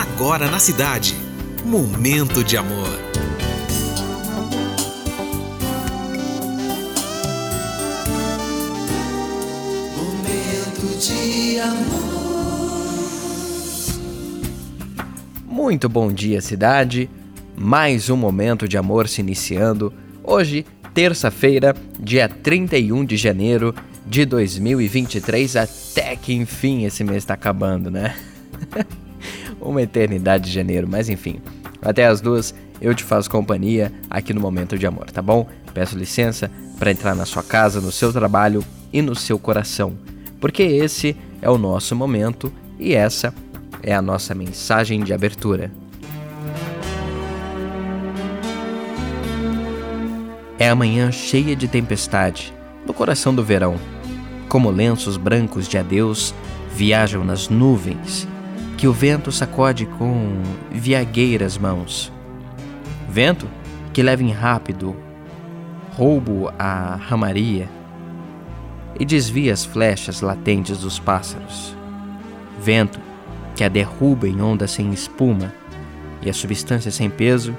agora na cidade. Momento de amor. Momento de amor. Muito bom dia, cidade. Mais um momento de amor se iniciando. Hoje, terça-feira, dia 31 de janeiro de 2023, até que enfim esse mês está acabando, né? Uma eternidade de janeiro, mas enfim. Até as duas eu te faço companhia aqui no Momento de Amor, tá bom? Peço licença para entrar na sua casa, no seu trabalho e no seu coração, porque esse é o nosso momento e essa é a nossa mensagem de abertura. É a manhã cheia de tempestade, no coração do verão. Como lenços brancos de adeus viajam nas nuvens, que o vento sacode com viagueiras mãos. Vento que leva em rápido roubo a ramaria e desvia as flechas latentes dos pássaros. Vento que a derruba em ondas sem espuma e a substância sem peso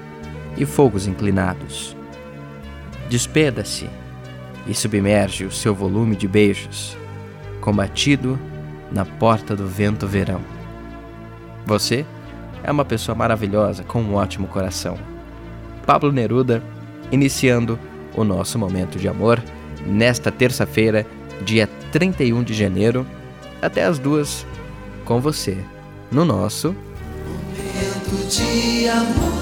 e fogos inclinados despeda-se e submerge o seu volume de beijos, combatido na porta do vento verão. Você é uma pessoa maravilhosa com um ótimo coração. Pablo Neruda, iniciando o nosso momento de amor nesta terça-feira, dia 31 de janeiro, até as duas, com você, no nosso Momento de amor.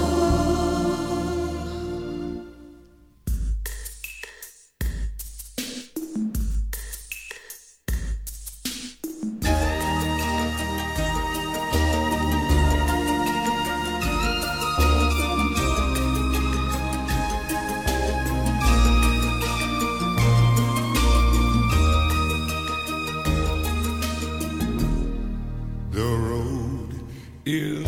you